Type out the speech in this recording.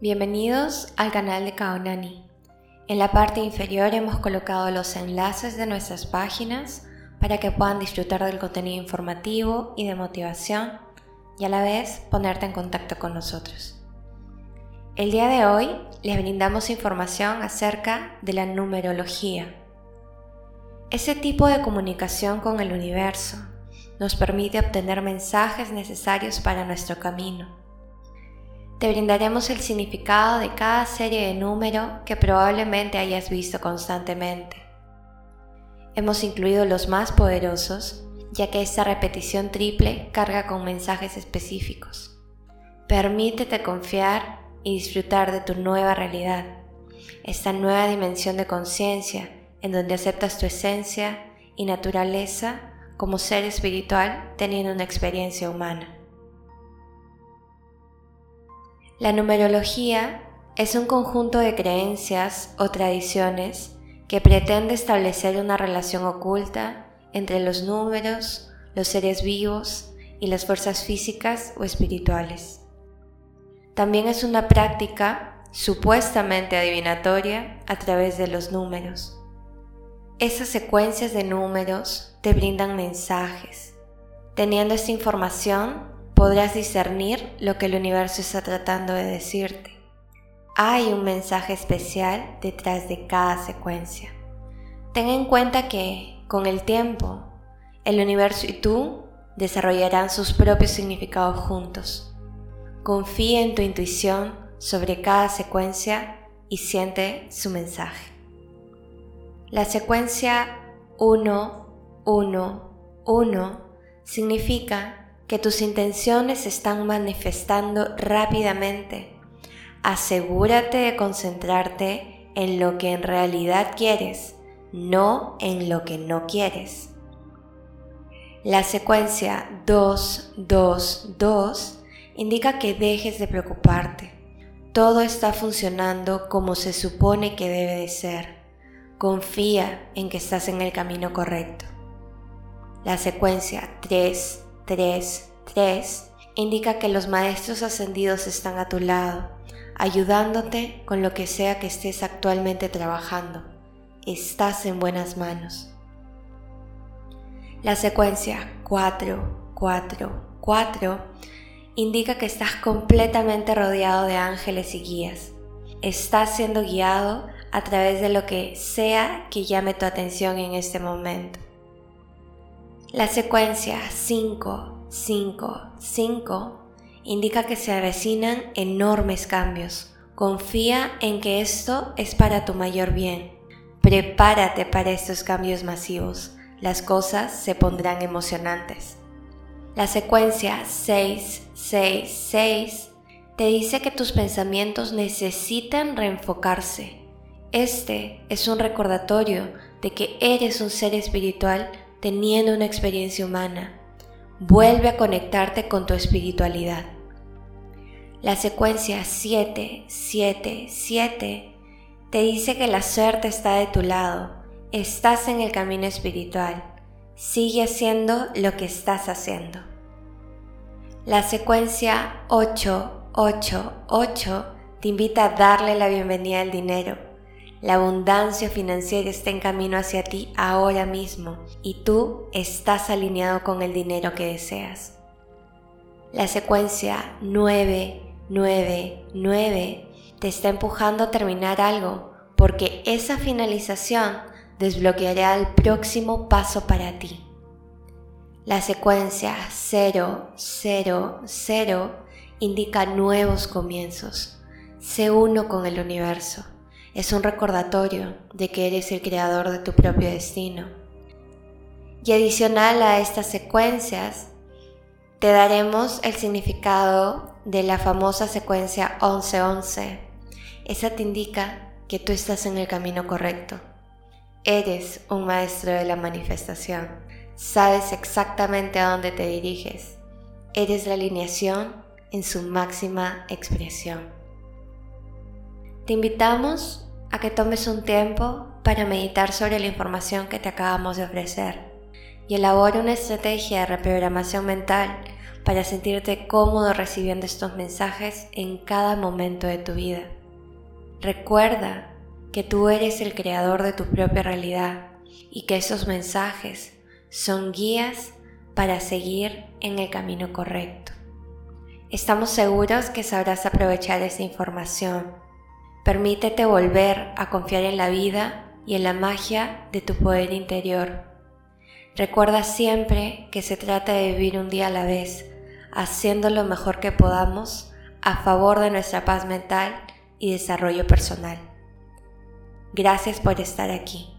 Bienvenidos al canal de Kaonani. En la parte inferior hemos colocado los enlaces de nuestras páginas para que puedan disfrutar del contenido informativo y de motivación y a la vez ponerte en contacto con nosotros. El día de hoy les brindamos información acerca de la numerología. Ese tipo de comunicación con el universo nos permite obtener mensajes necesarios para nuestro camino te brindaremos el significado de cada serie de número que probablemente hayas visto constantemente. Hemos incluido los más poderosos, ya que esta repetición triple carga con mensajes específicos. Permítete confiar y disfrutar de tu nueva realidad, esta nueva dimensión de conciencia en donde aceptas tu esencia y naturaleza como ser espiritual teniendo una experiencia humana. La numerología es un conjunto de creencias o tradiciones que pretende establecer una relación oculta entre los números, los seres vivos y las fuerzas físicas o espirituales. También es una práctica supuestamente adivinatoria a través de los números. Esas secuencias de números te brindan mensajes. Teniendo esta información, podrás discernir lo que el universo está tratando de decirte. Hay un mensaje especial detrás de cada secuencia. Ten en cuenta que, con el tiempo, el universo y tú desarrollarán sus propios significados juntos. Confía en tu intuición sobre cada secuencia y siente su mensaje. La secuencia 1, 1, 1 significa que tus intenciones se están manifestando rápidamente. Asegúrate de concentrarte en lo que en realidad quieres, no en lo que no quieres. La secuencia 2, 2, 2 indica que dejes de preocuparte. Todo está funcionando como se supone que debe de ser. Confía en que estás en el camino correcto. La secuencia 3, 3, 3 indica que los maestros ascendidos están a tu lado, ayudándote con lo que sea que estés actualmente trabajando. Estás en buenas manos. La secuencia 4, 4, 4 indica que estás completamente rodeado de ángeles y guías. Estás siendo guiado a través de lo que sea que llame tu atención en este momento. La secuencia 5, 5, 5 indica que se avecinan enormes cambios. Confía en que esto es para tu mayor bien. Prepárate para estos cambios masivos. Las cosas se pondrán emocionantes. La secuencia 6, 6, 6 te dice que tus pensamientos necesitan reenfocarse. Este es un recordatorio de que eres un ser espiritual teniendo una experiencia humana. Vuelve a conectarte con tu espiritualidad. La secuencia 7, 7, 7 te dice que la suerte está de tu lado, estás en el camino espiritual, sigue haciendo lo que estás haciendo. La secuencia 8, 8, 8 te invita a darle la bienvenida al dinero la abundancia financiera está en camino hacia ti ahora mismo y tú estás alineado con el dinero que deseas. La secuencia 9, 9, 9 te está empujando a terminar algo porque esa finalización desbloqueará el próximo paso para ti. La secuencia 0, 0, 0 indica nuevos comienzos. Sé uno con el universo es un recordatorio de que eres el creador de tu propio destino. Y adicional a estas secuencias, te daremos el significado de la famosa secuencia 1111. Esa te indica que tú estás en el camino correcto. Eres un maestro de la manifestación. Sabes exactamente a dónde te diriges. Eres la alineación en su máxima expresión. Te invitamos a que tomes un tiempo para meditar sobre la información que te acabamos de ofrecer y elabore una estrategia de reprogramación mental para sentirte cómodo recibiendo estos mensajes en cada momento de tu vida. Recuerda que tú eres el creador de tu propia realidad y que esos mensajes son guías para seguir en el camino correcto. Estamos seguros que sabrás aprovechar esta información. Permítete volver a confiar en la vida y en la magia de tu poder interior. Recuerda siempre que se trata de vivir un día a la vez, haciendo lo mejor que podamos a favor de nuestra paz mental y desarrollo personal. Gracias por estar aquí.